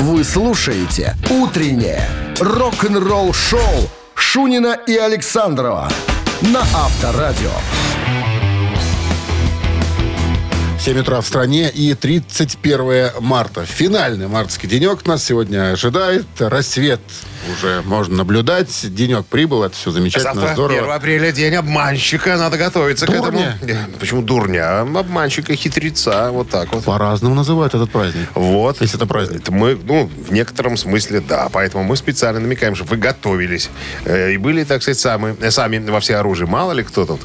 Вы слушаете «Утреннее рок-н-ролл-шоу» Шунина и Александрова на Авторадио. 7 утра в стране и 31 марта. Финальный мартовский денек нас сегодня ожидает. Рассвет уже можно наблюдать. Денек прибыл, это все замечательно, Завтра здорово. 1 апреля, день обманщика. Надо готовиться Дурня. к этому. Почему дурня? Обманщика, хитреца. Вот так вот. По-разному называют этот праздник. Вот. Если это праздник. Это мы, ну, в некотором смысле, да. Поэтому мы специально намекаем, чтобы вы готовились. э, и были, так сказать, сами, э, сами во все оружие. Мало ли кто тут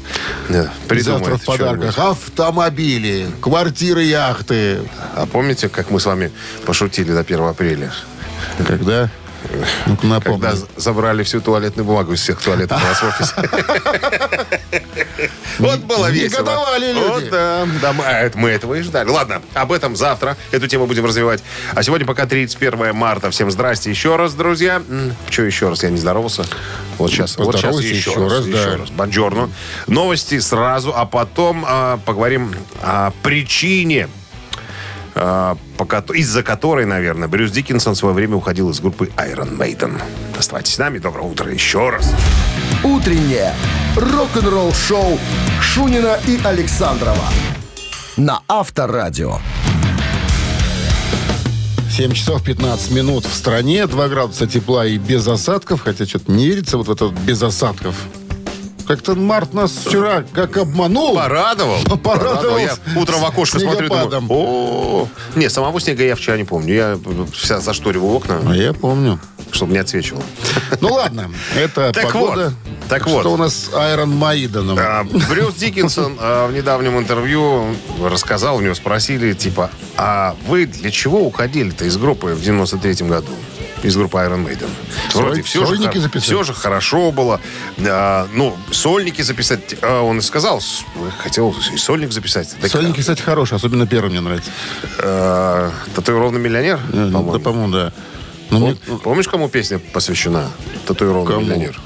э, придумает Завтра в подарках автомобили, квартиры, яхты. А помните, как мы с вами пошутили до 1 апреля? Когда? Напомни. Когда забрали всю туалетную бумагу из всех туалетов у нас в офисе. Вот было весело. Негодовали люди. Вот, да. Да, мы, а мы этого и ждали. Ладно, об этом завтра. Эту тему будем развивать. А сегодня пока 31 марта. Всем здрасте еще раз, друзья. Что еще раз? Я не здоровался. Вот сейчас. Вот сейчас еще, еще раз. раз, да. еще раз. Бонжорно. Новости сразу, а потом а, поговорим о причине из-за которой, наверное, Брюс Диккенсон в свое время уходил из группы Iron Maiden. Оставайтесь с нами. Доброе утро еще раз. «Утреннее рок-н-ролл-шоу» Шунина и Александрова на Авторадио. 7 часов 15 минут в стране, 2 градуса тепла и без осадков, хотя что-то не верится вот в это вот без осадков. Как-то март нас вчера как обманул. Порадовал. Порадовал Я утром в окошко смотрю, думаю, о Не, самого снега я вчера не помню. Я вся зашториваю окна, А я помню. чтобы не отсвечивало. Ну ладно, это Так погода. вот, так Что вот. у нас с Айрон Маиданом? А, Брюс Диккенсон а, в недавнем интервью рассказал, у него спросили, типа, а вы для чего уходили-то из группы в 93-м году? Из группы Iron Maiden. Вроде все же, сольники хор- записать? все же хорошо было. А, ну, сольники записать. а, он и сказал, хотел и сольник записать. Так, Сольники, кстати, хорошие, особенно первый мне нравится. а, татуированный миллионер, Э, по-моему. Да, по-моему, да. Ну, мне- Пом- Помнишь, кому песня посвящена? Татуированный Кому? миллионер.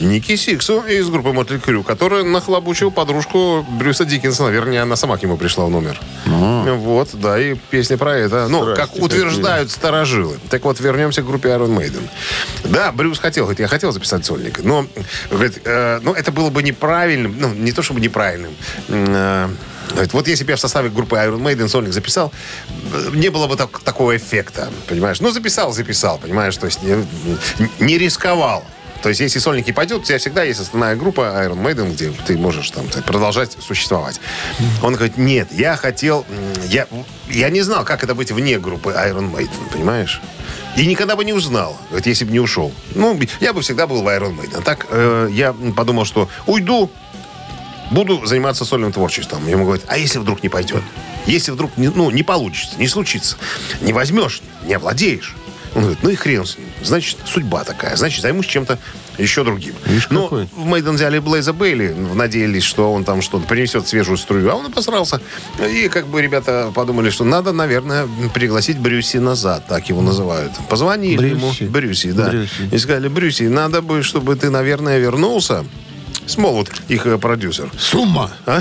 Ники Сиксу из группы Мотли Крю, который нахлобучил подружку Брюса Диккенсона. Вернее, она сама к нему пришла в номер. Вот, да, и песня про это. Ну, Здрасте, как утверждают старожилы. Так вот, вернемся к группе Iron Maiden. Да, Брюс хотел, говорит, я хотел записать сольник, но, говорит, э, ну, это было бы неправильным, ну, не то чтобы неправильным, э, Вот если бы я в составе группы Iron Maiden сольник записал, не было бы так- такого эффекта, понимаешь? Ну, записал, записал, понимаешь? То есть не, не рисковал. То есть, если сольники пойдут, у тебя всегда есть основная группа Iron Maiden, где ты можешь там продолжать существовать. Он говорит, нет, я хотел... Я, я не знал, как это быть вне группы Iron Maiden, понимаешь? И никогда бы не узнал, если бы не ушел. Ну, я бы всегда был в Iron Maiden. Так э, я подумал, что уйду, буду заниматься сольным творчеством. Ему говорят, а если вдруг не пойдет? Если вдруг не, ну, не получится, не случится, не возьмешь, не овладеешь. Он говорит, ну и хрен с ним. Значит, судьба такая. Значит, займусь чем-то еще другим. Видишь, Но какой. в Мейден взяли Блейза Бейли, надеялись, что он там что-то принесет свежую струю, а он обосрался. И как бы ребята подумали, что надо, наверное, пригласить Брюси назад, так его называют. Позвонили Брюси. ему, Брюси, да. Брюси. И сказали, Брюси, надо бы, чтобы ты, наверное, вернулся. Смолвуд, их э, продюсер. Сумма. А?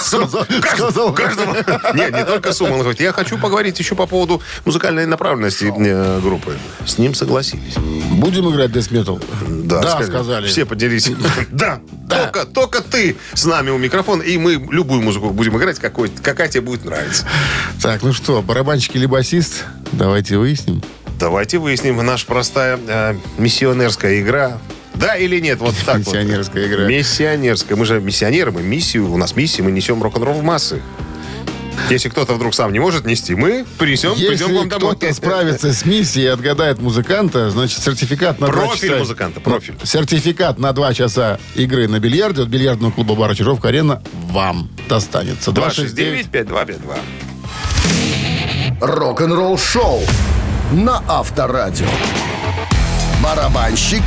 Сказал- Кажд- сказал. Каждому. Нет, не только сумма. Он говорит, я хочу поговорить еще по поводу музыкальной направленности э, группы. С ним согласились. Будем играть Death Metal? Да, сказали. Все поделись. Да, только, только ты с нами у микрофона, и мы любую музыку будем играть, какой, какая тебе будет нравиться. Так, ну что, барабанщик или басист? Давайте выясним. Давайте выясним, наша простая э, миссионерская игра. Да или нет, вот так вот. Миссионерская игра. Миссионерская. Мы же миссионеры, мы миссию, у нас миссия, мы несем рок-н-ролл в массы. Если кто-то вдруг сам не может нести, мы принесем, придем Если к вам домой. кто-то справится с миссией и отгадает музыканта, значит, сертификат на Профиль часа... музыканта, профиль. Сертификат на два часа игры на бильярде от бильярдного клуба бара Чижовка-Арена вам достанется. 269-5252. Рок-н-ролл-шоу на Авторадио. Барабанщик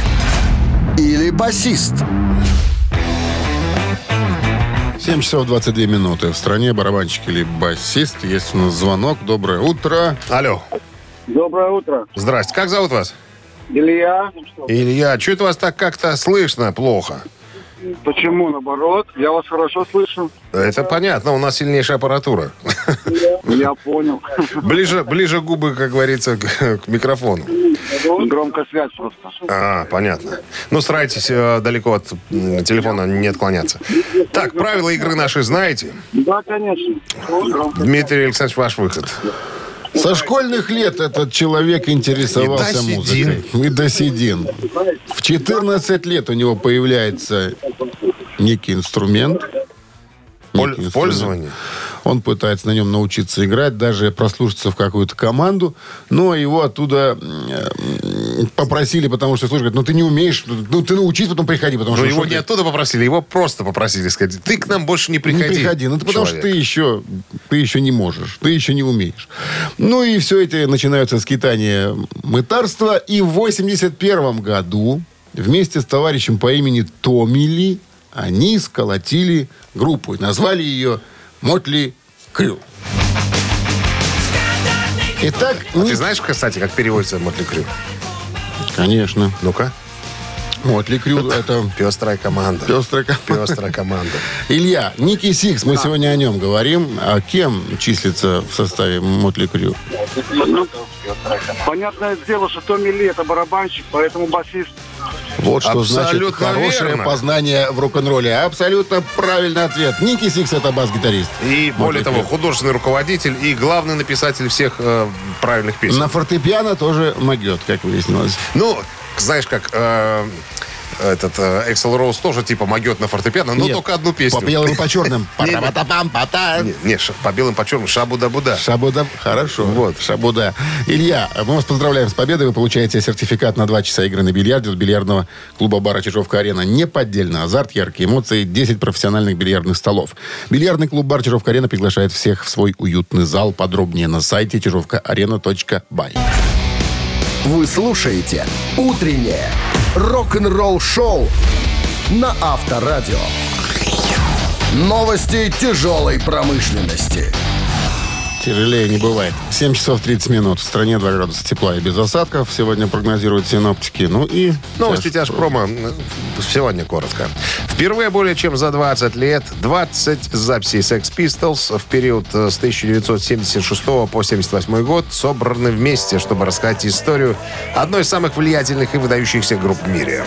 или басист? 7 часов 22 минуты. В стране барабанщик или басист. Есть у нас звонок. Доброе утро. Алло. Доброе утро. Здрасте. Как зовут вас? Илья. Илья, что это вас так как-то слышно плохо? Почему наоборот? Я вас хорошо слышу. Это понятно, у нас сильнейшая аппаратура. Я понял. Ближе, ближе губы, как говорится, к, к микрофону. Громкая связь просто. А, понятно. Ну, старайтесь э, далеко от м, телефона не отклоняться. Так, правила игры наши знаете? Да, конечно. Дмитрий Александрович, ваш выход. Со школьных лет этот человек интересовался И до музыкой. И до седин. В 14 лет у него появляется некий инструмент. Поль- инструмент. пользование? Он пытается на нем научиться играть, даже прослушаться в какую-то команду, но его оттуда м, попросили, потому что, слушай, говорят, ну ты не умеешь, ну ты научись, потом приходи, потому Но что... Ну, его что не ты- оттуда попросили, его просто попросили сказать, ты к нам больше не не приходи. приходи. Ну, это потому что человек». ты еще, ты еще не можешь, ты еще не умеешь. Ну, и все это начинаются скитания мытарства. И в 81 году вместе с товарищем по имени Томили они сколотили группу и назвали ее Мотли Крю. Итак, А Ник- ты знаешь, кстати, как переводится Мотли Крю? конечно, Ну-ка. Мотли Крю это Пестрая команда. пестрая команда. Пестрая команда. Илья, Ники Сикс, мы сегодня о нем говорим. А кем числится в составе Mötley Crüe? Ну, понятное дело, что Томми Ли это барабанщик, поэтому басист. Вот что значит Абсолютно хорошее верно. познание в рок-н-ролле. Абсолютно правильный ответ. Ники Сикс это бас-гитарист. И более того, художественный руководитель и главный написатель всех э, правильных песен. На фортепиано тоже могет, как выяснилось. Ну, знаешь, как э, этот Эксел Роуз тоже типа могет на фортепиано, но Нет, только одну песню. По белым по черным. Не, по белым, по черным, шабу-да-буда. Шабуда. Хорошо. Вот. Шабуда. Илья, мы вас поздравляем с победой. Вы получаете сертификат на 2 часа игры на бильярде от бильярдного клуба бара Чижовка-Арена. Неподдельно. Азарт, яркие эмоции, 10 профессиональных бильярдных столов. Бильярдный клуб бар Чижовка-Арена приглашает всех в свой уютный зал. Подробнее на сайте чижовкаарена.бай. Вы слушаете «Утреннее рок-н-ролл-шоу» на Авторадио. Новости тяжелой промышленности. Тяжелее не бывает. 7 часов 30 минут. В стране 2 градуса тепла и без осадков. Сегодня прогнозируют синоптики. Ну и... Новости тяжпрома. э, Сегодня коротко. Впервые более чем за 20 лет 20 записей Sex Pistols в период э, с 1976 по 78 год собраны вместе, чтобы рассказать историю одной из самых влиятельных и выдающихся групп в мире.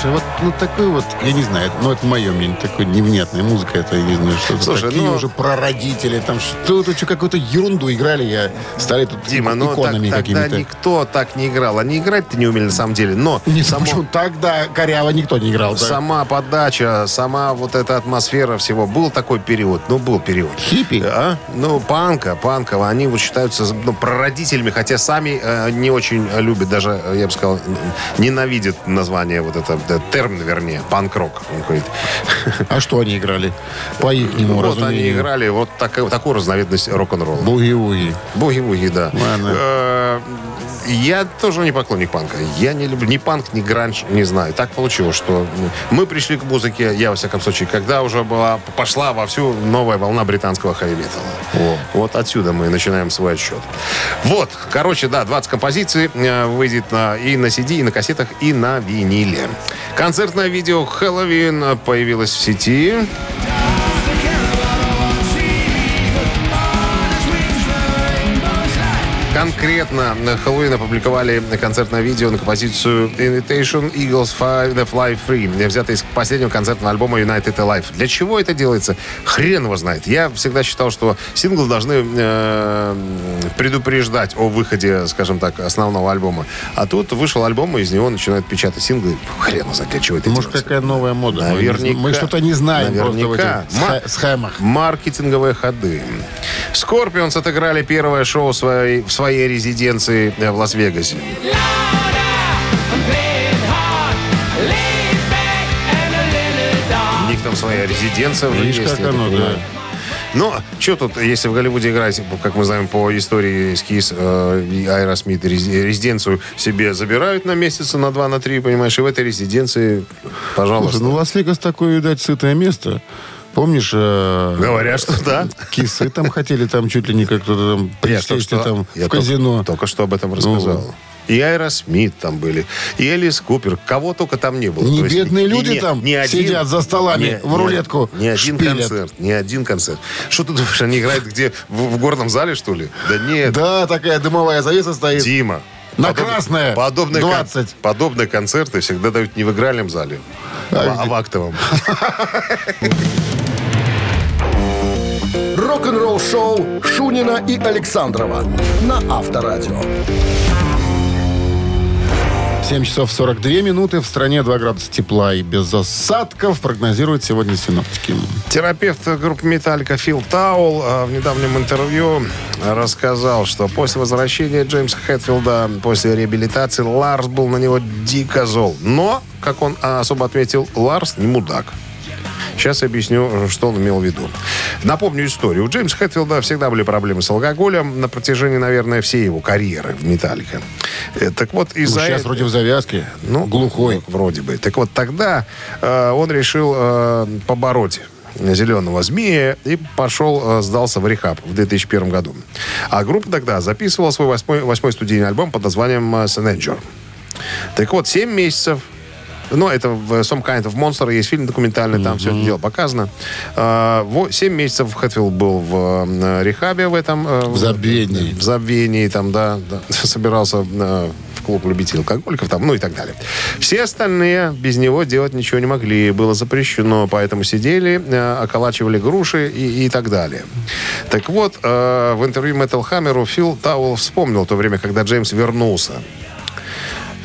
Слушай, вот ну, такой вот, я не знаю, ну это мое мнение, такой невнятная музыка, это, я не знаю, что Слушай, такие ну- уже прародители, там что-то, что, какую-то ерунду играли, я стали тут Дима, ну так- тогда никто так не играл. Они играть-то не умели на самом деле, но Не, само- почему тогда коряво никто не играл. да. сама подача, сама вот эта атмосфера всего. Был такой период, ну, был период. Хиппи? А? Ну, панка, панка, они вот считаются ну, прародителями, хотя сами э, не очень любят, даже, э, я бы сказал, ненавидят название вот это, э, термин, вернее, панк-рок. Он говорит. А что они играли? По ихнему Вот они разумению. играли вот так- такую разновидность рок-н-ролла. Буги-вуги. Буги-вуги, да. Ладно. Э, Я тоже не поклонник панка. Я не люблю ни панк, ни гранж, не знаю. Так получилось, что мы пришли к музыке, я, во всяком случае, когда уже была, пошла вовсю новая волна британского хэви-металла. Вот отсюда мы начинаем свой отсчет. Вот, короче, да, 20 композиций э, выйдет на, и на CD, и на кассетах, и на виниле. Концертное видео «Хэллоуин» появилось в сети. Конкретно на Хэллоуин опубликовали концертное видео на композицию Invitation Eagles Fly, The Fly Free, взятое из последнего концертного альбома United Alive. Для чего это делается? Хрен его знает. Я всегда считал, что синглы должны э, предупреждать о выходе, скажем так, основного альбома. А тут вышел альбом, и из него начинают печатать синглы. Хрен его знает, для чего это Может, делается. какая новая мода? Наверняка. Мы что-то не знаем просто в Наверняка. этих схе- схемах. Маркетинговые ходы. Скорпионс отыграли первое шоу своей, в своей резиденции э, в Лас-Вегасе. У них там своя резиденция уже Видишь, есть, как оно, да. Но что тут, если в Голливуде играть, как мы знаем по истории Скис э, Аэросмит, рези- резиденцию себе забирают на месяц, на два, на три, понимаешь, и в этой резиденции, пожалуйста. Слушай, ну Лас-Вегас такое, видать, сытое место. Помнишь, э, Говорят, что да. кисы там хотели там чуть ли не как-то там Я только присесть что- там я в казино. Только, что об этом рассказал. И Аэросмит там были, и Элис Купер. Кого только там не было. Не То есть бедные и люди не- там не один- сидят за столами, не- в не- рулетку Ни один шпилят. концерт, ни один концерт. Что ты думаешь, они играют где? В, в горном зале, что ли? Да нет. Да, такая дымовая завеса стоит. Дима. На подоб- красное Подобные, кон- 20. подобные концерты всегда дают не в игральном зале, а, а в актовом. Рок-н-ролл шоу Шунина и Александрова на Авторадио. 7 часов 42 минуты. В стране 2 градуса тепла и без осадков прогнозируют сегодня синоптики. Терапевт группы «Металлика» Фил Таул э, в недавнем интервью рассказал, что после возвращения Джеймса Хэтфилда после реабилитации Ларс был на него дико зол. Но, как он а, особо отметил, Ларс не мудак. Сейчас объясню, что он имел в виду. Напомню историю. У Джеймса Хэтфилда всегда были проблемы с алкоголем на протяжении, наверное, всей его карьеры в «Металлика». Э, Так вот, из-за... сейчас этого- вроде в завязке. ну, глухой. Вроде бы. Так вот, тогда э, он решил э, побороть зеленого змея и пошел, э, сдался в рехаб в 2001 году. А группа тогда записывала свой восьмой, восьмой студийный альбом под названием э, «Сененджер». Так вот, 7 месяцев ну, это в Some Kind of Monster, есть фильм документальный, там все это дело показано. А, Семь месяцев Хэтфилд был в э, рехабе в этом... э, В забвении. В забвении, там, да, да, собирался э, в клуб любителей алкоголиков, там, ну и так далее. Все остальные без него делать ничего не могли, было запрещено, поэтому сидели, околачивали груши и, и так далее. Так вот, в интервью Metal Hammer Фил Тауэлл вспомнил то время, когда Джеймс вернулся.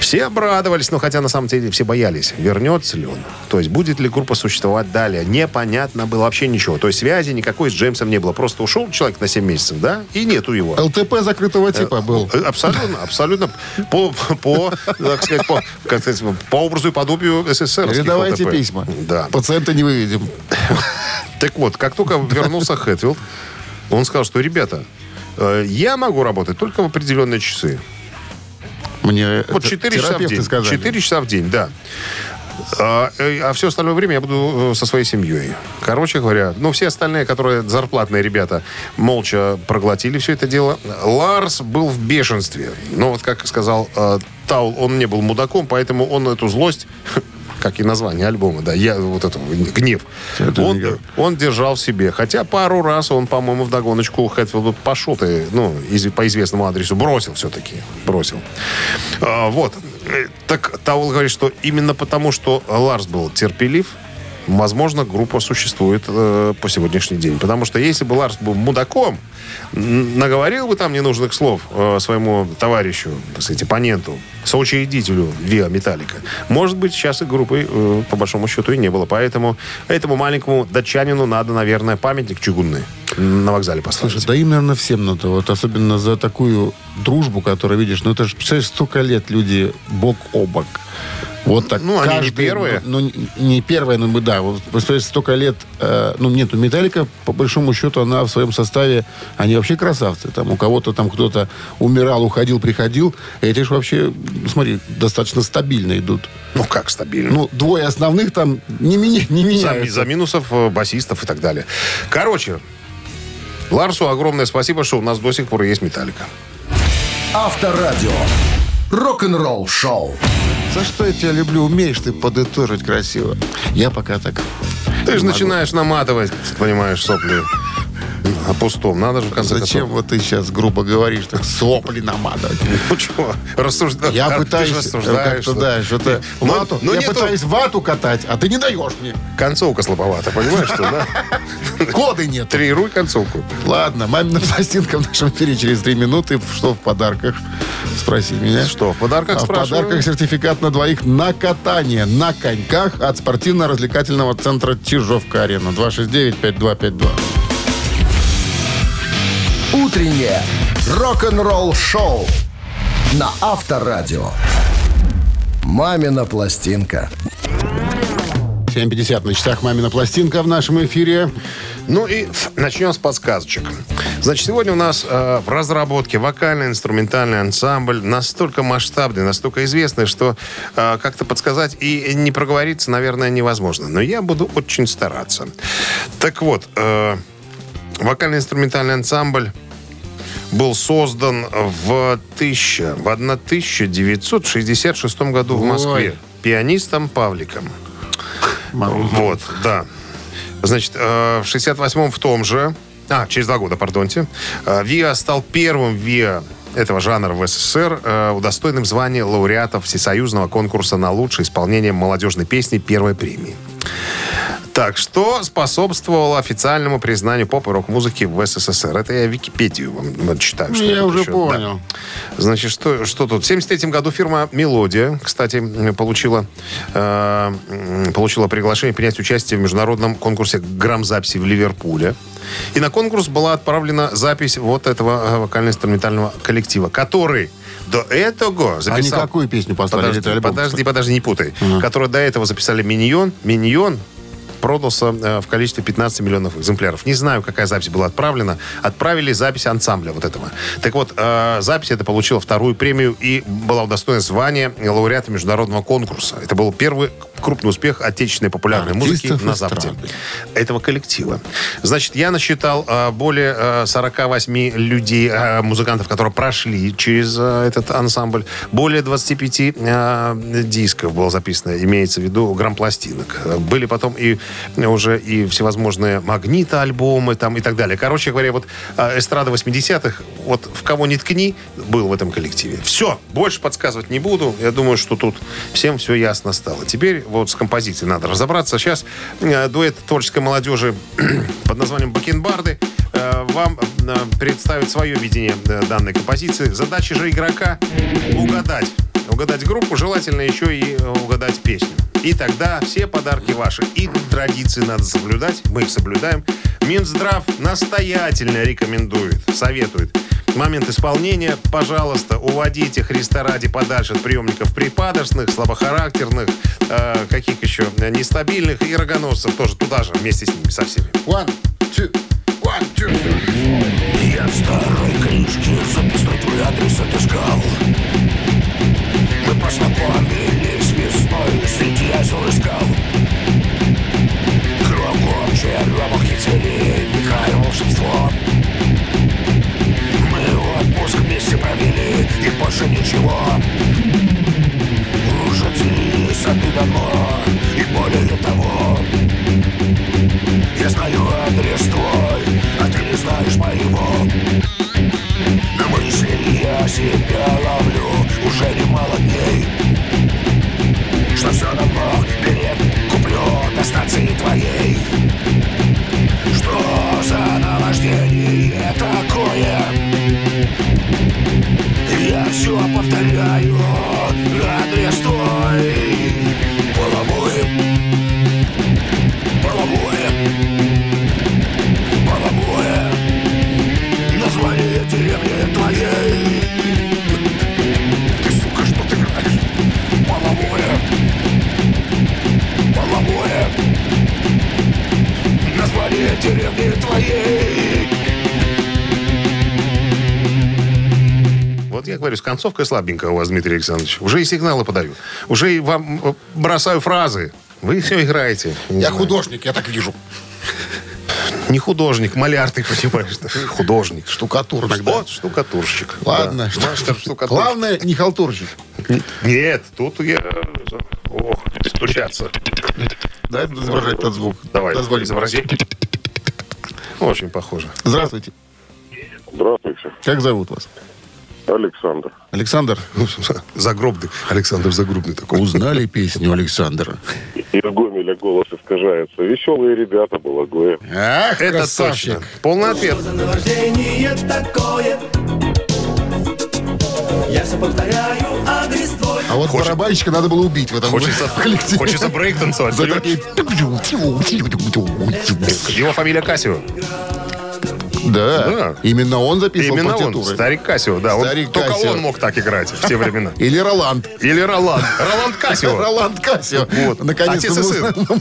Все обрадовались, но хотя на самом деле все боялись, вернется ли он. То есть будет ли группа существовать далее. Непонятно было вообще ничего. То есть связи никакой с Джеймсом не было. Просто ушел человек на 7 месяцев, да, и нету его. ЛТП закрытого типа был. Э, Абсолютно, абсолютно по, по, так сказать, по, как сказать, по образу и подобию СССР. Передавайте письма. Да. Пациента не выведем. Так вот, как только вернулся Хэтфилд, он сказал, что, ребята, э, я могу работать только в определенные часы. Мне Вот это 4 часа в день. сказали. 4 часа в день, да. А, э, а все остальное время я буду э, со своей семьей. Короче говоря, ну, все остальные, которые зарплатные ребята, молча проглотили все это дело. Ларс был в бешенстве. Но вот, как сказал э, Таул, он не был мудаком, поэтому он эту злость, как и название альбома, да, я вот это гнев, Это он, он держал в себе. Хотя пару раз он, по-моему, в догоночку Хэтфилду пошел ты, ну, из- по известному адресу, бросил все-таки. Бросил. А, вот. Э, Так Таул говорит, что именно потому, что Ларс был терпелив, возможно, группа существует э, по сегодняшний день. Потому что если бы Ларс был мудаком, наговорил бы там ненужных слов э, своему товарищу, так сказать, оппоненту, соучредителю Виа Металлика, может быть, сейчас и группы, э, по большому счету, и не было. Поэтому этому маленькому датчанину надо, наверное, памятник чугунный на вокзале поставить. Слушай, да им, наверное, всем надо. Вот особенно за такую дружбу, которую видишь. Ну, это же, представляешь, столько лет люди бок о бок. Вот так. Ну, они не первые. Ну, ну, не первые, но мы, да. Вот, представляешь, столько лет... э, ну, нет, у Металлика, по большому счету, она в своем составе... Они вообще красавцы. Там у кого-то там кто-то умирал, уходил, приходил. Эти же вообще, смотри, достаточно стабильно идут. Ну, как стабильно. Ну, двое основных там не, меня, не За, меняются. за минусов э, басистов и так далее. Короче, Ларсу огромное спасибо, что у нас до сих пор есть металлика. Авторадио. Рок-н-ролл шоу. За что я тебя люблю? Умеешь ты подытожить красиво. Я пока так... Ты же начинаешь наматывать, понимаешь, сопли о пустом. Надо же в конце Зачем концов. вот ты сейчас грубо говоришь, так сопли наматывать? Ну что, рассуждаешь. Я ты пытаюсь э, рассуждаешь, как-то, да, что-то Ну, вату. ну я нету- пытаюсь вату катать, а ты не даешь мне. Концовка слабовата, понимаешь, что, да? Коды нет. Тренируй концовку. Ладно, мамина пластинка в нашем эфире через три минуты. Что в подарках? Спроси меня. Что, в подарках А в подарках сертификат на двоих на катание на коньках от спортивно-развлекательного центра Чижовка-Арена. 269-5252. Утреннее рок-н-ролл шоу на Авторадио. Мамина пластинка. 7.50 на часах «Мамина пластинка» в нашем эфире. Ну и начнем с подсказочек. Значит, сегодня у нас э, в разработке вокально-инструментальный ансамбль настолько масштабный, настолько известный, что э, как-то подсказать и не проговориться, наверное, невозможно. Но я буду очень стараться. Так вот, э, вокально-инструментальный ансамбль был создан в, 1000, в 1966 году в Ой. Москве пианистом Павликом. Вот, да. Значит, э, в 68-м в том же, а, через два года, пардонте, э, ВИА стал первым ВИА этого жанра в СССР, э, удостоенным звания лауреата Всесоюзного конкурса на лучшее исполнение молодежной песни первой премии. Так, что способствовало официальному признанию поп и рок-музыки в СССР? Это я Википедию вам читаю. что Я уже еще. Да. понял. Значит, что, что тут? В 73 году фирма «Мелодия», кстати, получила, э, получила приглашение принять участие в международном конкурсе грамзаписи в Ливерпуле. И на конкурс была отправлена запись вот этого э, вокально-инструментального коллектива, который до этого записал... Они какую песню послали? Подожди, подожди, подожди, не путай. Который до этого записали «Миньон». «Миньон» продался э, в количестве 15 миллионов экземпляров. Не знаю, какая запись была отправлена. Отправили запись ансамбля вот этого. Так вот, э, запись эта получила вторую премию и была удостоена звания лауреата международного конкурса. Это был первый крупный успех отечественной популярной музыки Артистов на Западе. Этого коллектива. Значит, я насчитал э, более э, 48 людей, э, музыкантов, которые прошли через э, этот ансамбль. Более 25 э, дисков было записано, имеется в виду грампластинок. Были потом и уже и всевозможные магниты-альбомы там и так далее. Короче говоря, вот э, эстрада 80-х, вот в кого ни ткни, был в этом коллективе. Все, больше подсказывать не буду. Я думаю, что тут всем все ясно стало. Теперь вот с композицией надо разобраться. Сейчас э, дуэт творческой молодежи под названием «Бакенбарды» вам э, представит свое видение э, данной композиции. Задача же игрока угадать. Угадать группу, желательно еще и э, угадать песню. И тогда все подарки ваши. И традиции надо соблюдать. Мы их соблюдаем. Минздрав настоятельно рекомендует, советует. Момент исполнения, пожалуйста, уводите Христа ради подальше от приемников припадочных, слабохарактерных, э, каких еще, э, нестабильных и рогоносцев тоже туда же, вместе с ними, со всеми. One, two. Я в старой книжке записной твой адрес отыскал. Мы познакомились весной повторяю, адрес твой Половое, половое, половое. Название деревни твоей. Ты, сука, что ты играешь? Половое, половое. Название деревни твоей я говорю, с концовкой слабенькая у вас, Дмитрий Александрович. Уже и сигналы подаю. Уже и вам э, бросаю фразы. Вы все играете. Не Я знаю. художник, я так вижу. Не художник, маляр ты, понимаешь. да. Художник. Штукатур иногда. Вот, штукатурщик. Ладно. Да. Штукатурщик. Главное, не халтурщик. Нет, тут я... Ох, стучаться. Дай изображать тот звук. Давай, Дозволь. изобрази. Очень похоже. Здравствуйте. Здравствуйте, Как зовут вас? Александр. Александр. Загробный. Александр Загробный такой. Узнали песню Александра? Из Гомеля голос искажается. Веселые ребята Балагоя. Ах, Это красавчик. точно. Полный ответ. за наваждение такое? Я все повторяю, адрес твой. А вот барабанщика надо было убить в этом Хочется, коллективе. хочется брейк танцевать. За такие... Его фамилия Кассио. Да, Да. именно он записывал Именно он, партитуры. старик Кассио. Да, он- Старик только Кассио. он мог так играть в те времена. Или Роланд. Или Роланд. Роланд Кассио. Роланд Кассио. Вот. Наконец-то Отец и сын.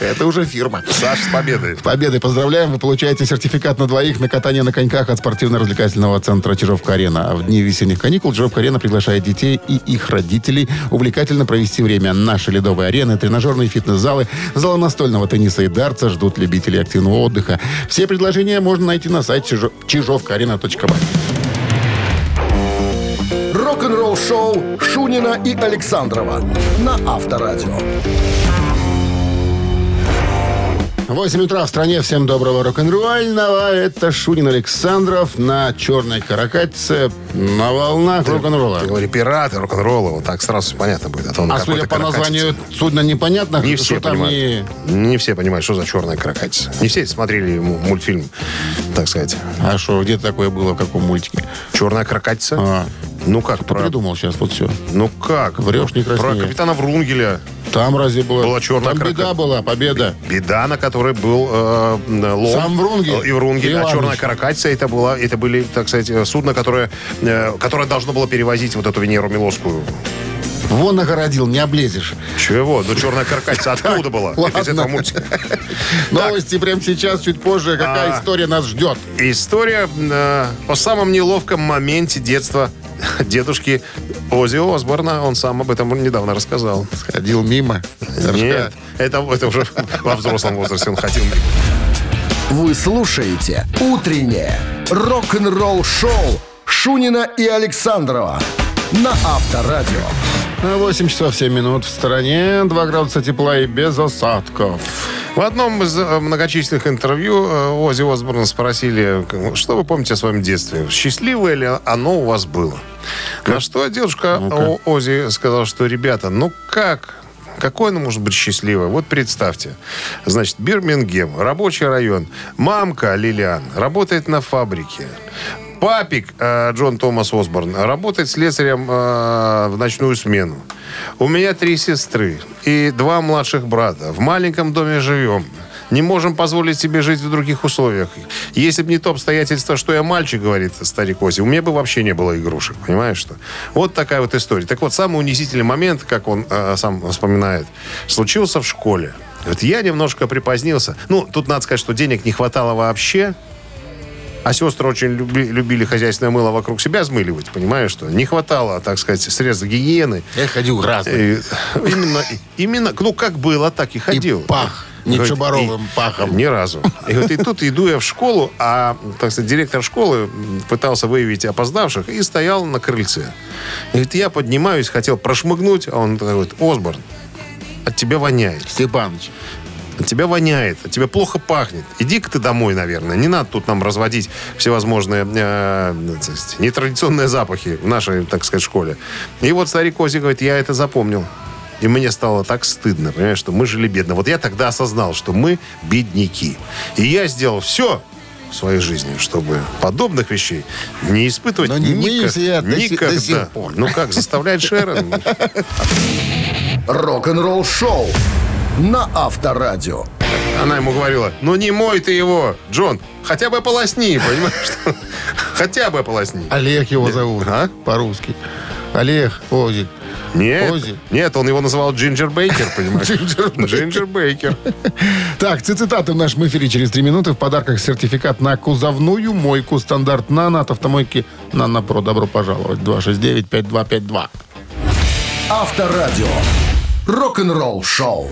Это уже фирма. Саш, с победой. С победой поздравляем. Вы получаете сертификат на двоих на катание на коньках от спортивно-развлекательного центра Чижовка-Арена. А В дни весенних каникул Чижовка-Арена приглашает детей и их родителей увлекательно провести время. Наши ледовые арены, тренажерные фитнес-залы, залы настольного тенниса и дартса ждут любителей активного отдыха. Все предложения можно найти на сайте чижо- чижовкаарена.бай. Рок-н-ролл шоу Шунина и Александрова на Авторадио. 8 утра в стране. Всем доброго рок-н-ролльного. Это Шунин Александров на черной каракатице на волнах рок-н-ролла. Ты говори, пираты рок-н-ролла, вот так сразу все понятно будет. А, то А судя по каракатица. названию судна непонятно, Не что все там понимают. Не все понимают, что за черная каракатица. Не все смотрели му- мультфильм, так сказать. не- А что, где такое было, в каком мультике? Черная каракатица? А, Ну как, ты про... придумал сейчас вот все. Ну как? Врешь, не Про краснее. капитана Врунгеля. Там разве было? Была черная Там каракатица. беда была, победа. Беда, на которой был э, лом. Сам Врунгель. И Врунгель. А Иваныч. черная каракатица это, была, это были, так сказать, э, судно, которое, э, которое должно было перевозить вот эту Венеру Милосскую. Вон нагородил, не облезешь. Чего? Ну, черная каракатица откуда была? ладно. Из этого мультика. Новости прямо сейчас, чуть позже. Какая А. история нас ждет? История э, о самом неловком моменте детства дедушки Ози Осборна. Он сам об этом недавно рассказал. Ходил мимо. Нет, это, это уже во взрослом возрасте он хотел. Вы слушаете «Утреннее рок-н-ролл-шоу» Шунина и Александрова на Авторадио. 8 часов 7 минут в стороне, 2 градуса тепла и без осадков. В одном из э, многочисленных интервью э, Ози Осборна спросили, к- что вы помните о своем детстве? Счастливое ли оно у вас было? На что дедушка О- Ози сказал, что, ребята, ну как? Какое оно может быть счастливое? Вот представьте. Значит, Бирмингем, рабочий район. Мамка Лилиан работает на фабрике. Папик э, Джон Томас Осборн работает слесарем э, в ночную смену. У меня три сестры и два младших брата. В маленьком доме живем. Не можем позволить себе жить в других условиях. Если бы не то обстоятельство, что я мальчик, говорит старик Ози, у меня бы вообще не было игрушек. Понимаешь, что? Вот такая вот история. Так вот, самый унизительный момент, как он э, сам вспоминает, случился в школе. Вот я немножко припозднился. Ну, тут надо сказать, что денег не хватало вообще. А сестры очень люби- любили хозяйственное мыло вокруг себя смыливать, понимаешь, что? Не хватало, так сказать, средств гигиены. Я ходил разный. И именно, именно, ну, как было, так и ходил. пах не Говорит, чабаровым и- пахом. Ни разу. И вот и тут иду я в школу, а, так сказать, директор школы пытался выявить опоздавших и стоял на крыльце. И говорит, я поднимаюсь, хотел прошмыгнуть, а он такой Осборн, от тебя воняет. Степаныч. От тебя воняет, от тебя плохо пахнет. Иди-ка ты домой, наверное. Не надо тут нам разводить всевозможные э, сказать, нетрадиционные запахи в нашей, так сказать, школе. И вот старик Ози говорит, я это запомнил. И мне стало так стыдно, понимаешь, что мы жили бедно. Вот я тогда осознал, что мы бедняки. И я сделал все в своей жизни, чтобы подобных вещей не испытывать Но не никак- все до си- до никогда. сих пор. Ну как, заставляет Шерон? Рок-н-ролл шоу на Авторадио. Она ему говорила, ну не мой ты его, Джон, хотя бы полосни, понимаешь? Хотя бы полосни. Олег его зовут. А? По-русски. Олег Ози. Нет, Ози. нет, он его называл Джинджер Бейкер, понимаешь? Джинджер Бейкер. Так, цитаты в нашем эфире через три минуты. В подарках сертификат на кузовную мойку стандарт «Нано» от автомойки «Нано Про». Добро пожаловать. 269-5252. Авторадио. Рок-н-ролл шоу.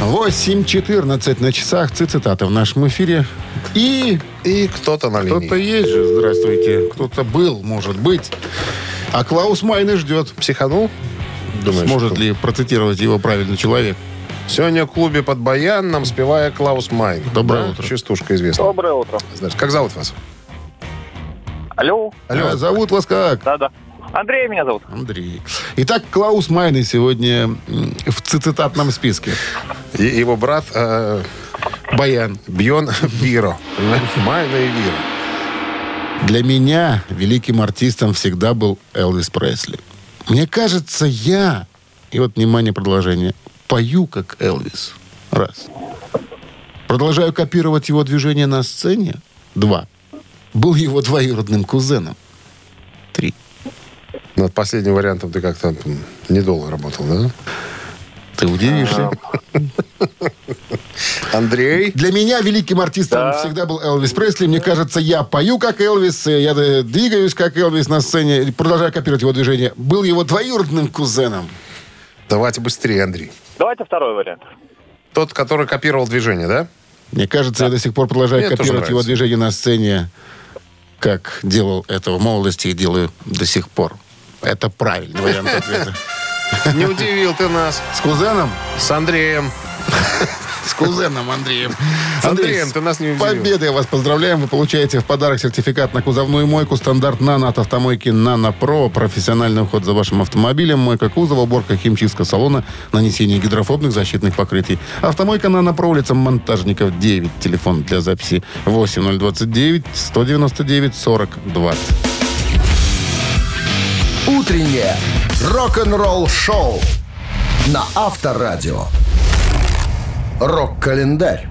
8.14 на часах. Цитаты в нашем эфире. И И кто-то на кто-то линии. есть же, здравствуйте. Кто-то был, может быть. А Клаус Майны ждет. Психанул? Думаешь, Сможет кто? ли процитировать его правильно человек? Сегодня в клубе под Баян нам спевая Клаус Майн. Доброе Да? утро. Частушка известна. Доброе утро. Знаешь, Как зовут вас? Алло. А зовут вас как? Да-да. Андрей меня зовут. Андрей. Итак, Клаус Майны сегодня в цитатном списке. И- его брат э, Баян. Бьон Виро. Майна и Виро. Для меня великим артистом всегда был Элвис Пресли. Мне кажется, я, и вот, внимание, продолжение, пою как Элвис. Раз. Продолжаю копировать его движения на сцене. Два. Был его двоюродным кузеном. Над последним вариантом ты как-то недолго работал, да? Ты удивишься. Андрей? Для меня великим артистом всегда был Элвис Пресли. Мне кажется, я пою как Элвис, я э, двигаюсь как Элвис на сцене, продолжаю копировать его движение. Был его двоюродным кузеном. Давайте быстрее, Андрей. Давайте второй вариант. Тот, который копировал движение, да? Мне кажется, я до сих пор продолжаю Мне копировать его движение на сцене, как делал это в молодости и делаю до сих пор. Это правильный вариант ответа. Не удивил ты нас. С кузеном? С Андреем. С кузеном Андреем. С Андреем ты нас не удивил. Победой вас поздравляем. Вы получаете в подарок сертификат на кузовную мойку стандарт «Нано» от автомойки «Нано Про». Профессиональный уход за вашим автомобилем, мойка кузова, уборка, химчистка салона, нанесение гидрофобных защитных покрытий. Автомойка «Нано Про», улица Монтажников, 9. Телефон для записи 8029 199 40 20. Утреннее рок-н-ролл-шоу на Авторадио. Рок-календарь.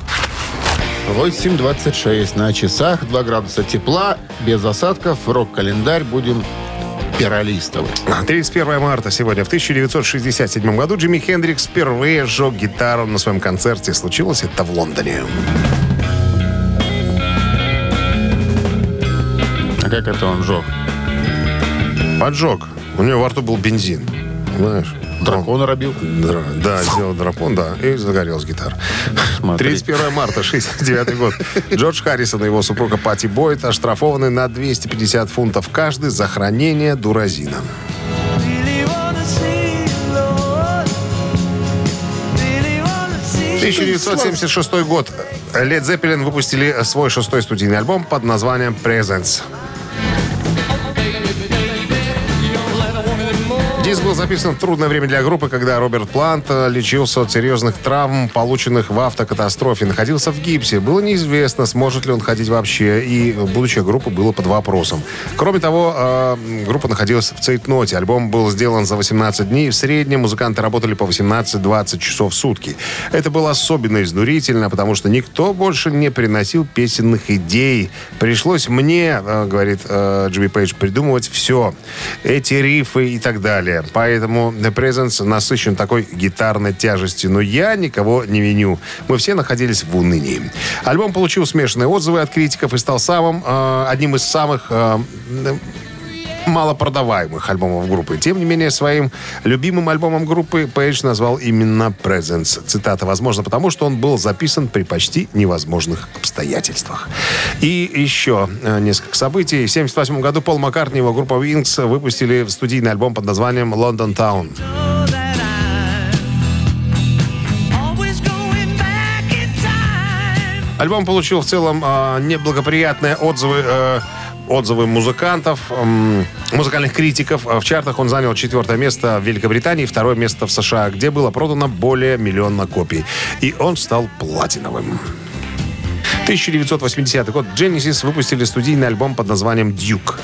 8.26 на часах, 2 градуса тепла, без осадков. Рок-календарь будем перолистывать. 31 марта сегодня. В 1967 году Джимми Хендрикс впервые сжег гитару на своем концерте. Случилось это в Лондоне. А как это он жег? Поджег. У него во рту был бензин. Знаешь? Дракона робил? Дра- Да, сделал дракон, да, и загорелась гитара. Смотри. 31 марта, 69 год. Джордж Харрисон и его супруга Пати Бойт оштрафованы на 250 фунтов каждый за хранение дуразина. 1976 год. Лед Зеппелин выпустили свой шестой студийный альбом под названием «Presence». Диск был записан в трудное время для группы, когда Роберт Плант э, лечился от серьезных травм, полученных в автокатастрофе. Находился в гипсе. Было неизвестно, сможет ли он ходить вообще, и будущее группы было под вопросом. Кроме того, э, группа находилась в цейтноте. Альбом был сделан за 18 дней. В среднем музыканты работали по 18-20 часов в сутки. Это было особенно изнурительно, потому что никто больше не приносил песенных идей. Пришлось мне, э, говорит Джимми Пейдж, придумывать все. Эти рифы и так далее. Поэтому The Presence насыщен такой гитарной тяжестью. Но я никого не виню. Мы все находились в унынии. Альбом получил смешанные отзывы от критиков и стал самым, э, одним из самых э, малопродаваемых альбомов группы. Тем не менее, своим любимым альбомом группы Пейдж назвал именно Presence. Цитата, возможно, потому что он был записан при почти невозможных обстоятельствах. И еще э, несколько событий. В 1978 году Пол Маккартни и его группа Wings выпустили студийный альбом под названием «London Town». Альбом получил в целом э, неблагоприятные отзывы э, отзывы музыкантов, музыкальных критиков. В чартах он занял четвертое место в Великобритании, второе место в США, где было продано более миллиона копий. И он стал платиновым. 1980 год Genesis выпустили студийный альбом под названием «Дюк».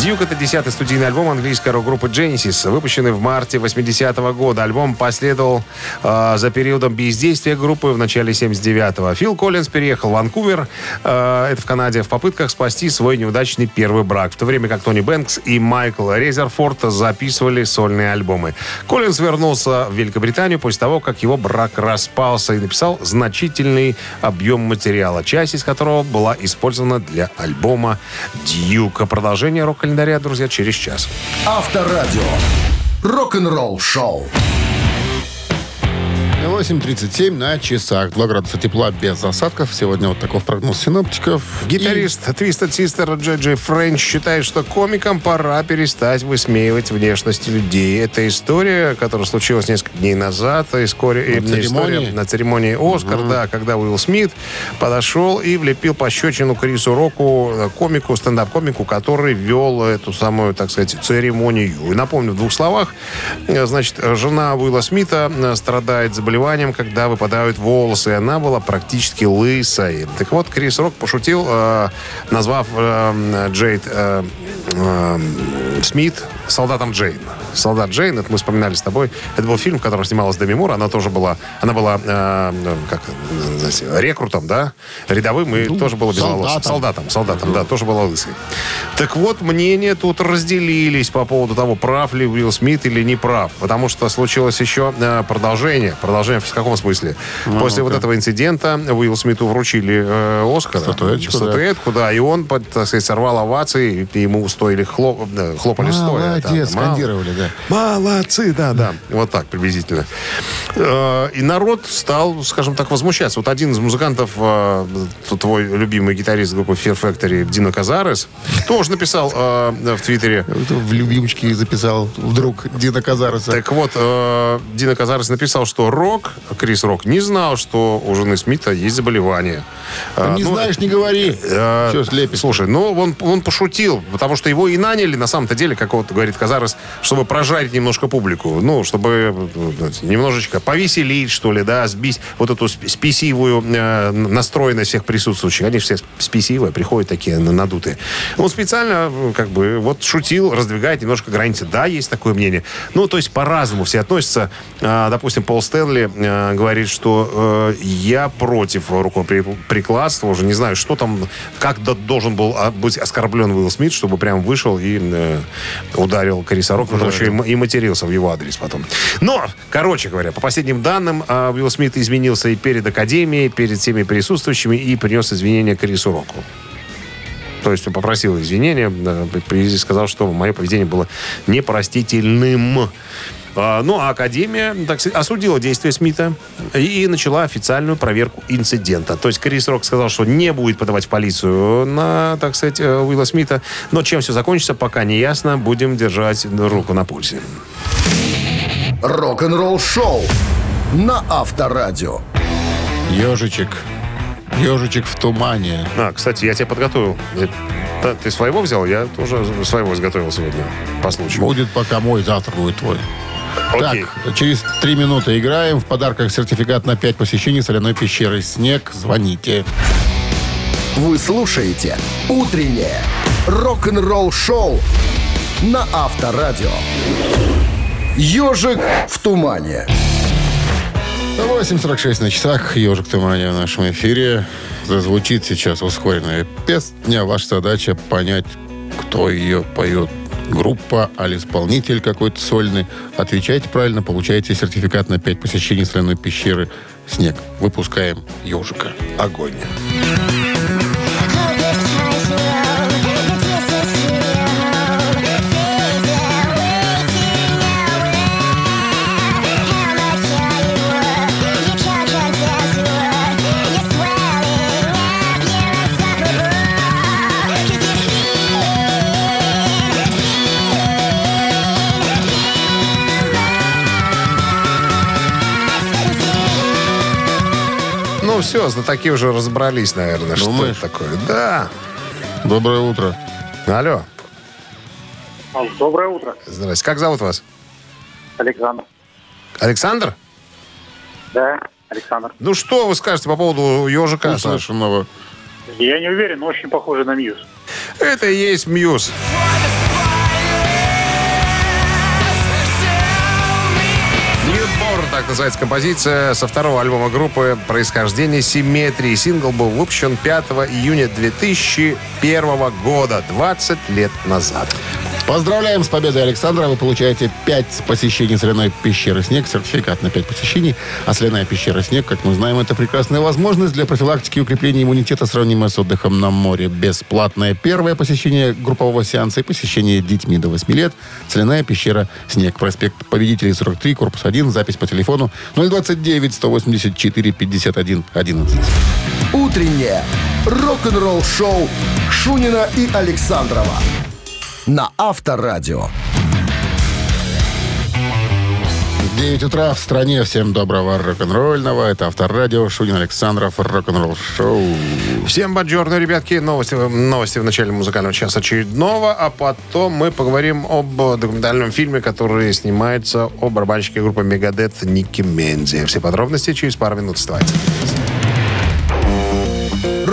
«Дьюк» — это десятый студийный альбом английской рок-группы Genesis, выпущенный в марте 80-го года. Альбом последовал э, за периодом бездействия группы в начале 79-го. Фил Коллинз переехал в Ванкувер, э, это в Канаде, в попытках спасти свой неудачный первый брак, в то время как Тони Бэнкс и Майкл Резерфорд записывали сольные альбомы. Коллинз вернулся в Великобританию после того, как его брак распался и написал значительный объем материала, часть из которого была использована для альбома «Дьюка». Продолжение рок-календаря, друзья, через час. Авторадио. Рок-н-ролл-шоу. 8.37 на часах. 2 градуса тепла без осадков. Сегодня вот такой прогноз синоптиков. Гитарист Twisted Sister Джей Джей Френч считает, что комикам пора перестать высмеивать внешность людей. Это история, которая случилась несколько дней назад. История, На не история, церемонии? на церемонии «Оскар», да, когда Уилл Смит подошел и влепил пощечину Крису Року, э, комику, стендап-комику, который вел эту самую, так сказать, церемонию. И напомню в двух словах, э, значит, жена Уилла Смита э, страдает заболеванием, когда выпадают волосы. и Она была практически лысой. Так вот, Крис Рок пошутил, э, назвав э, Джейд э, Смит солдатом Джейн. Солдат Джейн, это мы вспоминали с тобой. Это был фильм, в котором снималась Деми Мур. Она тоже была, она была, э, ну, как, рекрутом, да, рядовым, и тоже была без волос. солдатом. Солдатом, солдатом, да, тоже была лысой. Так вот, мнения тут разделились по поводу того, прав ли Уилл Смит или не прав. Потому что случилось еще э, продолжение. Продолжение в каком смысле? После вот этого инцидента Уиллу Смиту вручили э, Оскар. Статуэточку, да. Статуэтку, да. И он, так сказать, сорвал овации, и ему стоили хлоп, э, хлопали стоя. Молодец, Да, мало- скандировали, да. Молодцы, да, да. Вот так приблизительно. Э, И народ стал, скажем так, возмущаться. Вот один из музыкантов, э, твой любимый гитарист группы Fear Factory, Дино Казарес, тоже написал э, в Твиттере. В любимчике записал вдруг Дина Казареса. Так вот, Дино Казарес написал, что Рок, Крис Рок, не знал, что у жены Смита есть заболевание. Не ну, знаешь, не говори. Слепишь? Слушай, ну он, он пошутил, потому что его и наняли, на самом-то деле, как вот говорит Казарес, чтобы прожарить немножко публику. Ну, чтобы э, немножечко повеселить, что ли, да, сбить вот эту сп- спесивую э, настроенность всех присутствующих. Они все спесивые, приходят такие на- надутые. Он специально, э, как бы, вот шутил, раздвигает немножко границы. Да, есть такое мнение. Ну, то есть по-разному все относятся. А, допустим, Пол Стэнли э, говорит, что э, я против рукоприкладства. Уже не знаю, что там, как до- должен был а, быть оскорблен Уилл Смит, чтобы прям вышел и э, ударил Криса Рока, потому что и, м- и матерился в его адрес потом. Но, короче говоря, по последним данным, а, Уилл Смит изменился и перед Академией, перед всеми присутствующими и принес извинения Крису Року. То есть он попросил извинения, сказал, что мое поведение было непростительным. А, Ну, а Академия, так сказать, осудила действия Смита и начала официальную проверку инцидента. То есть Крис Рок сказал, что не будет подавать в полицию на, так сказать, э, Уилла Смита. Но чем все закончится, пока не ясно. Будем держать руку на пульсе. Рок-н-ролл шоу на Авторадио. Ежичек. Ежичек в тумане. А, кстати, я тебе подготовил. Э, да, Ты своего взял? Я тоже своего изготовил сегодня по случаю. Будет пока мой, завтра будет твой. Окей. Так, через три минуты играем. В подарках сертификат на 5 посещений соляной пещеры «Снег». Звоните. Вы слушаете «Утреннее рок-н-ролл шоу» на Авторадио. «Ежик в тумане». 8.46 на часах. «Ежик в тумане» в нашем эфире. Зазвучит сейчас ускоренная песня. Ваша задача понять, кто ее поет. Группа, а исполнитель какой-то сольный. Отвечайте правильно, получаете сертификат на 5 посещений соляной пещеры «Снег». Выпускаем «Ежика». Огонь. Все, знатоки уже разобрались, наверное, что Думаешь? это такое. Да. Доброе утро. Алло. Доброе утро, Здрасте. Как зовут вас? Александр. Александр? Да, Александр. Ну что вы скажете по поводу ежика? Услышанного. Я не уверен, но очень похоже на Мьюз. Это и есть Мьюз. Так называется композиция со второго альбома группы «Происхождение симметрии». Сингл был выпущен 5 июня 2001 года, 20 лет назад. Поздравляем с победой Александра. Вы получаете 5 посещений соляной пещеры «Снег», сертификат на 5 посещений. А соляная пещера «Снег», как мы знаем, это прекрасная возможность для профилактики и укрепления иммунитета, сравнимая с отдыхом на море. Бесплатное первое посещение группового сеанса и посещение детьми до 8 лет. Соляная пещера «Снег». Проспект Победителей 43, корпус 1. Запись по телефону 029 184 51 11. «Утреннее рок-н-ролл шоу» Шунина и Александрова на Авторадио. 9 утра в стране. Всем доброго рок-н-ролльного. Это Авторадио. Шунин Александров. Рок-н-ролл шоу. Всем баджорно, ребятки. Новости, новости в начале музыкального часа очередного. А потом мы поговорим об документальном фильме, который снимается о барабанщике группы Мегадет Никки Мензи. Все подробности через пару минут. Вставайте.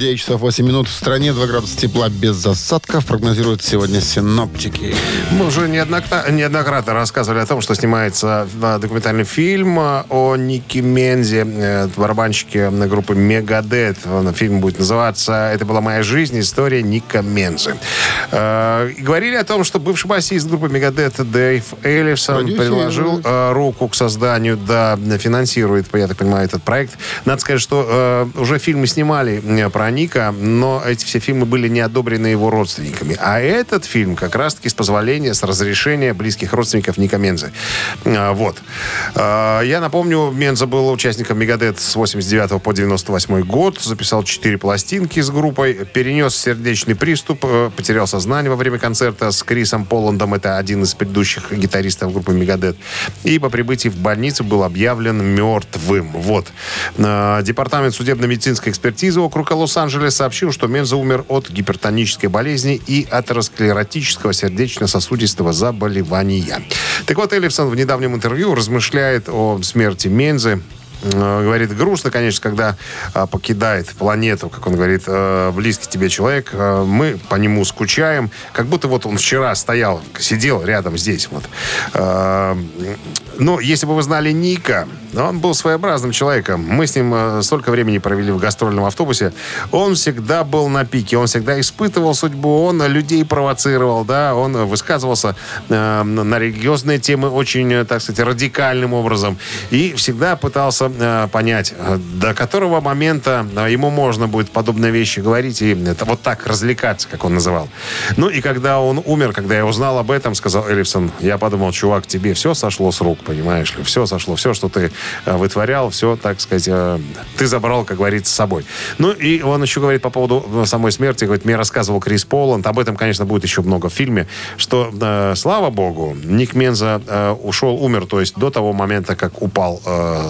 9 часов 8 минут в стране, 2 градуса тепла без засадков, прогнозируют сегодня синоптики. Мы уже неоднократно, неоднократно рассказывали о том, что снимается э, документальный фильм э, о Нике Мензе, э, барабанщике группы Мегадет. Фильм будет называться «Это была моя жизнь. История Ника Мензе». И говорили о том, что бывший басист группы Мегадет Дэйв Эллисон Продюсер. приложил руку к созданию, да, финансирует, я так понимаю, этот проект. Надо сказать, что уже фильмы снимали про Ника, но эти все фильмы были не одобрены его родственниками. А этот фильм как раз-таки с позволения, с разрешения близких родственников Ника Мензе. А, вот. А, я напомню, Менза был участником Мегадет с 89 по 98 год, записал 4 пластинки с группой, перенес сердечный приступ, э, потерял сознание во время концерта с Крисом Поландом, это один из предыдущих гитаристов группы Мегадет, и по прибытии в больницу был объявлен мертвым. Вот. А, Департамент судебно-медицинской экспертизы округа Лос-Анджелес сообщил, что Менза умер от гипертонической болезни и атеросклеротического сердечно-сосудистого заболевания. Так вот, Эллифсон в недавнем интервью размышляет о смерти Мензы. Э, Говорит, грустно, конечно, когда а, покидает планету, как он говорит, э, близкий тебе человек. Э, мы по нему скучаем. Как будто вот он вчера стоял, сидел рядом здесь. Вот. Ну, если бы вы знали Ника, он был своеобразным человеком. Мы с ним столько времени провели в гастрольном автобусе. Он всегда был на пике, он всегда испытывал судьбу, он людей провоцировал, да, он высказывался на религиозные темы очень, так сказать, радикальным образом. И всегда пытался э, понять, э, до которого момента э, ему можно будет подобные вещи говорить и вот так развлекаться, как он называл. Ну и когда он умер, когда я узнал об этом, сказал Эллифсон, я подумал, чувак, тебе все сошло с рук, понимаешь ли, все сошло, все, что ты вытворял, все, так сказать, ты забрал, как говорится, с собой. Ну и он еще говорит по поводу самой смерти, говорит, мне рассказывал Крис Поланд, об этом, конечно, будет еще много в фильме, что, слава богу, Ник Менза ушел, умер, то есть до того момента, как упал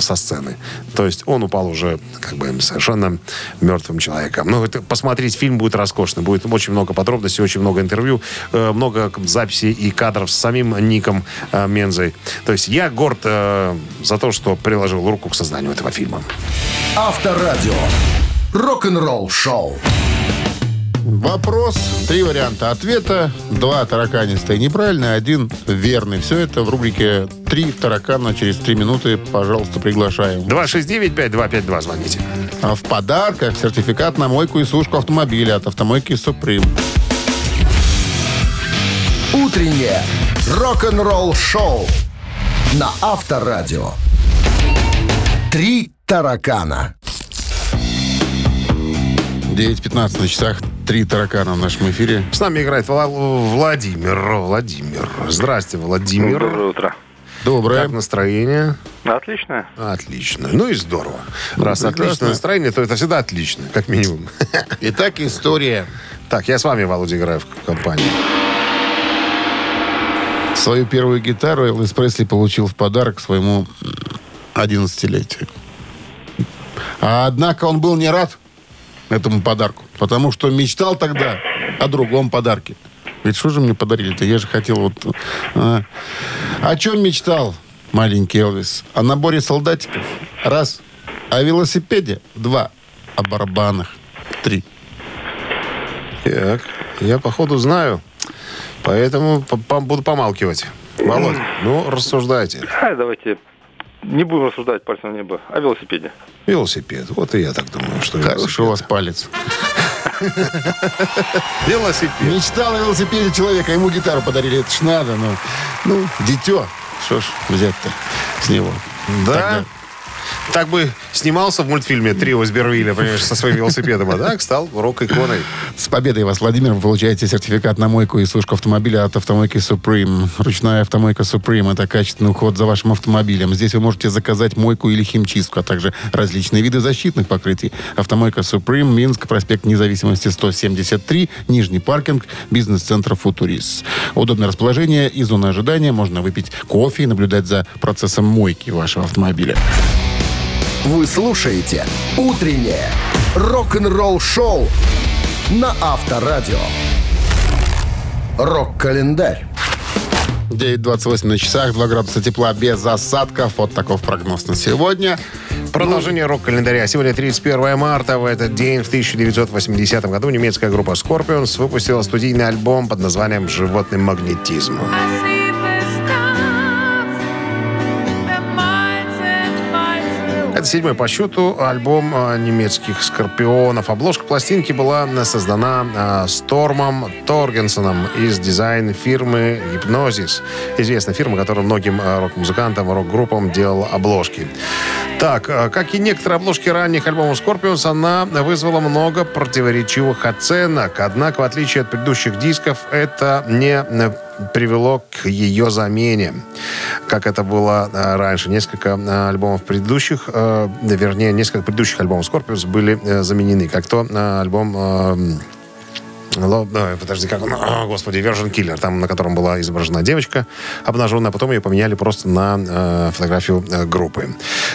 со сцены. То есть он упал уже как бы совершенно мертвым человеком. Ну, это, посмотреть фильм будет роскошный, будет очень много подробностей, очень много интервью, э, много записей и кадров с самим Ником э, Мензой. То есть я горд э, за то, что приложил руку к созданию этого фильма. Авторадио. Рок-н-ролл шоу. Вопрос, три варианта ответа, два тараканистые неправильные, один верный. Все это в рубрике «Три таракана» через три минуты. Пожалуйста, приглашаем. 269-5252 звоните. А в подарках сертификат на мойку и сушку автомобиля от автомойки «Суприм». Утреннее рок-н-ролл шоу на Авторадио. Три таракана. 9.15 на часах. Три таракана в нашем эфире. С нами играет Вла- Владимир. Владимир. Здрасте, Владимир. Доброе утро. Доброе. Как настроение? Отлично. Отлично. Ну и здорово. Раз отличное настроение, то это всегда отлично, как минимум. Итак, история. Так, я с вами, Володя, играю в компании. Свою первую гитару Элвис Пресли получил в подарок к своему м, 11-летию. А однако он был не рад этому подарку, потому что мечтал тогда о другом подарке. Ведь что же мне подарили-то? Я же хотел вот... а. О чем мечтал маленький Элвис? О наборе солдатиков? Раз. О велосипеде? Два. О барабанах? Три. Так, я, походу, знаю, поэтому по- по- буду помалкивать. Володь, ну, рассуждайте. А, давайте не будем рассуждать пальцем в небо о велосипеде. Велосипед. Вот и я так думаю, что Хороший у вас палец. Велосипед. Мечтал о велосипеде человека, ему гитару подарили. Это ж надо, ну. Ну, дитё. Что ж взять-то с него? Да. Тогда. Так бы снимался в мультфильме «Трио из Бервилля», понимаешь, со своим велосипедом, а так стал рок-иконой. С победой вас, Владимир. Вы получаете сертификат на мойку и сушку автомобиля от автомойки Supreme. Ручная автомойка Supreme – это качественный уход за вашим автомобилем. Здесь вы можете заказать мойку или химчистку, а также различные виды защитных покрытий. Автомойка Supreme, Минск, проспект Независимости 173, Нижний паркинг, бизнес-центр Футурис. Удобное расположение и зона ожидания. Можно выпить кофе и наблюдать за процессом мойки вашего автомобиля. Вы слушаете «Утреннее рок-н-ролл шоу» на Авторадио. Рок-календарь. 9.28 на часах, 2 градуса тепла без осадков. Вот таков прогноз на сегодня. Продолжение рок-календаря. Сегодня 31 марта. В этот день, в 1980 году, немецкая группа Scorpions выпустила студийный альбом под названием «Животный магнетизм». Это седьмой по счету альбом э, немецких скорпионов. Обложка пластинки была создана э, Стормом Торгенсоном из дизайн-фирмы Hypnosis. Известная фирма, которая многим э, рок-музыкантам, рок-группам делала обложки. Так, как и некоторые обложки ранних альбомов Scorpions, она вызвала много противоречивых оценок. Однако, в отличие от предыдущих дисков, это не привело к ее замене. Как это было э, раньше. Несколько э, альбомов предыдущих, э, вернее, несколько предыдущих альбомов Scorpions были заменены. Как то альбом... э, ой, подожди, как он? О, господи, Virgin Killer, там, на котором была изображена девочка обнаженная, потом ее поменяли просто на э, фотографию э, группы.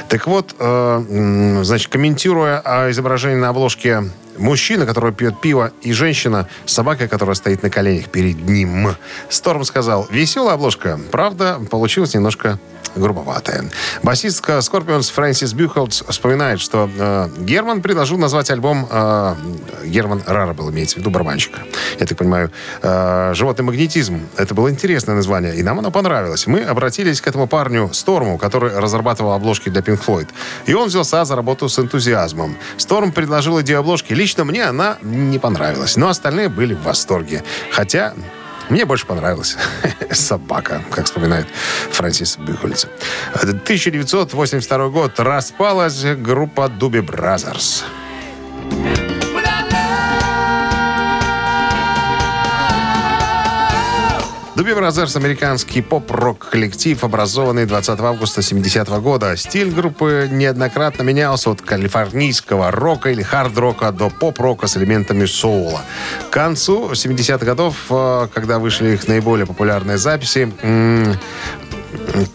Так вот, э, значит, комментируя о изображении на обложке мужчина, который пьет пиво, и женщина с собакой, которая стоит на коленях перед ним, Сторм сказал, веселая обложка, правда, получилась немножко грубоватая. Басистка Scorpions Фрэнсис Бюхолдс вспоминает, что э, Герман предложил назвать альбом э, Герман Рара был, имеется в виду барабанщика. Я так понимаю, э, «Животный магнетизм». Это было интересное название, и нам оно понравилось. Мы обратились к этому парню Сторму, который разрабатывал обложки для Pink Floyd. И он взялся за работу с энтузиазмом. Сторм предложил идею обложки. Лично мне она не понравилась, но остальные были в восторге. Хотя мне больше понравилась собака, как вспоминает Фрэнсис Бюхольц. 1982 год. Распалась группа Doobie Brothers. Doobie Brothers – американский поп-рок коллектив, образованный 20 августа 70 года. Стиль группы неоднократно менялся от калифорнийского рока или хард-рока до поп-рока с элементами соула. К концу 70-х годов, э, когда вышли их наиболее популярные записи,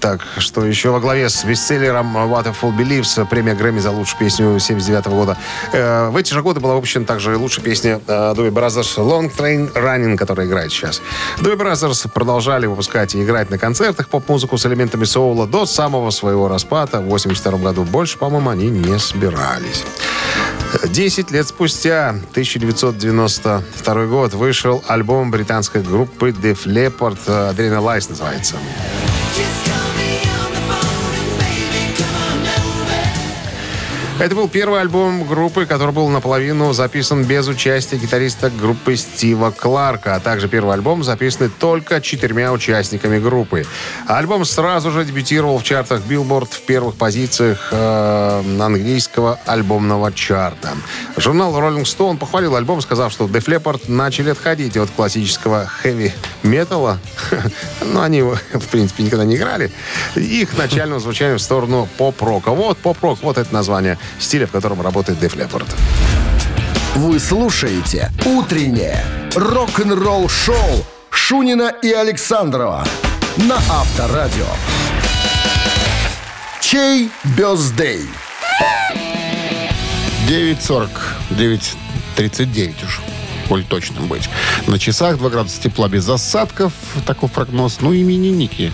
так, что еще во главе с бестселлером Fool Believes, премия Грэмми за лучшую песню 79 года. Э, в эти же годы была выпущена также лучшая песня э, Doobie Brothers Long Train Running, которая играет сейчас. Doobie Brothers продолжали выпускать и играть на концертах поп-музыку с элементами соула до самого своего распада в 82 году. Больше, по-моему, они не собирались. Десять лет спустя, 1992 год, вышел альбом британской группы Def Leppard «Adrenalize» называется. Это был первый альбом группы, который был наполовину записан без участия гитариста группы Стива Кларка, а также первый альбом, записанный только четырьмя участниками группы. Альбом сразу же дебютировал в чартах Billboard в первых позициях э, английского альбомного чарта. Журнал Rolling Stone похвалил альбом, сказав, что Def Leppard начали отходить от классического хэви-металла. Но они в принципе, никогда не играли. Их начального звучания в сторону поп-рока. Вот поп-рок, вот это название стиля, в котором работает Def Leppard. Вы слушаете «Утреннее рок-н-ролл-шоу» Шунина и Александрова на Авторадио. Чей бездей? 9.40, 9.39 уж, коль точным быть. На часах 2 градуса тепла без осадков, такой прогноз. Ну, именинники.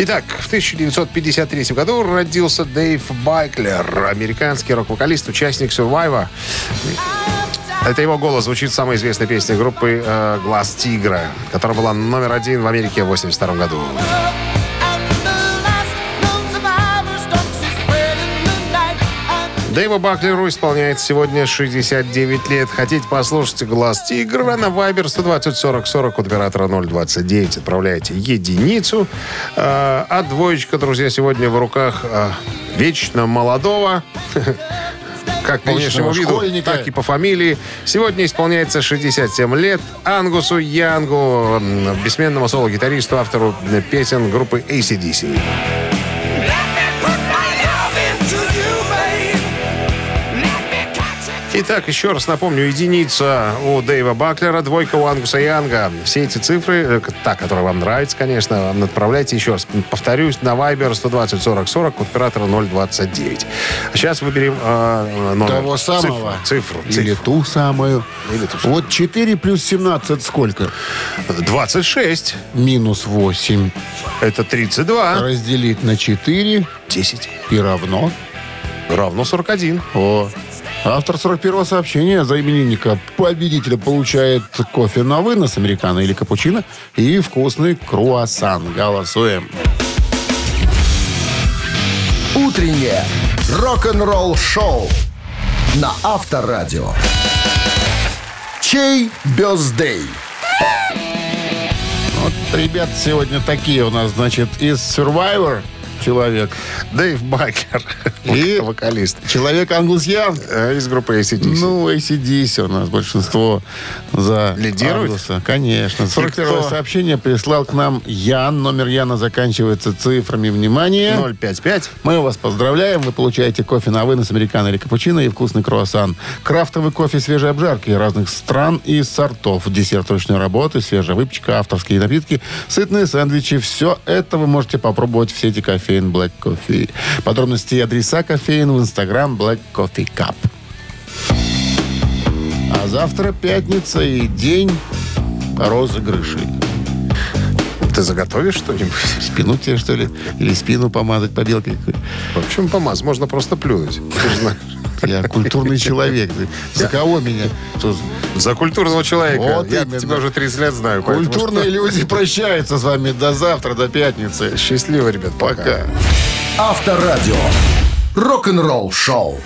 Итак, в 1953 году родился Дэйв Байклер, американский рок-вокалист, участник Survivor. Это его голос звучит в самой известной песне группы э, «Глаз тигра», которая была номер один в Америке в 1982 году. Дэйву Баклеру исполняется сегодня 69 лет. Хотите послушать «Глаз тигра» на Viber 120 40 40 от оператора 029. Отправляете единицу. Э, а двоечка, друзья, сегодня в руках э, вечно молодого как по внешнему виду, школьника. так и по фамилии. Сегодня исполняется 67 лет Ангусу Янгу, бессменному соло-гитаристу, автору песен группы ACDC. Итак, еще раз напомню, единица у Дэйва Баклера, двойка у Ангуса Янга. Все эти цифры, э, та, которая вам нравится, конечно, отправляйте еще раз. Повторюсь, на Viber 120 40 40, код оператора 029. А сейчас выберем э, номер. Того самого. Цифру. цифру, Или ту самую. Или ту самую. Вот 4 плюс 17 сколько? 26. Минус 8. Это 32. Разделить на 4 10. и равно. Равно 41. О. Автор 41-го сообщения за именинника победителя получает кофе на вынос, американо или капучино и вкусный круассан. Голосуем. Утреннее рок-н-ролл-шоу на Авторадио. Чей бездей? Вот, ребят, сегодня такие у нас, значит, из Survivor человек. Дэйв Бакер. И- Вокалист. Человек Ангус Янг. Э, Из группы ACDC. Ну, ACDC у нас большинство за Лидирует? Ангуса. Конечно. 41 кто? сообщение прислал к нам Ян. Номер Яна заканчивается цифрами. Внимание. 055. Мы вас поздравляем. Вы получаете кофе на вынос, американо или капучино и вкусный круассан. Крафтовый кофе свежей обжарки разных стран и сортов. Десерт ручной работы, свежая выпечка, авторские напитки, сытные сэндвичи. Все это вы можете попробовать в сети кофеин Black Coffee. Подробности и адреса кофеин в инстаграм Black Coffee Cup. А завтра пятница и день розыгрышей. Ты заготовишь что-нибудь? Спину тебе, что ли? Или спину помазать побелкой? В общем, помаз. Можно просто плюнуть. Ты же знаешь. Я культурный человек. За кого меня? За культурного человека. Вот Я тебя уже 30 лет знаю. Культурные люди прощаются с вами до завтра, до пятницы. Счастливо, ребят. Пока. Авторадио. Рок-н-ролл-шоу.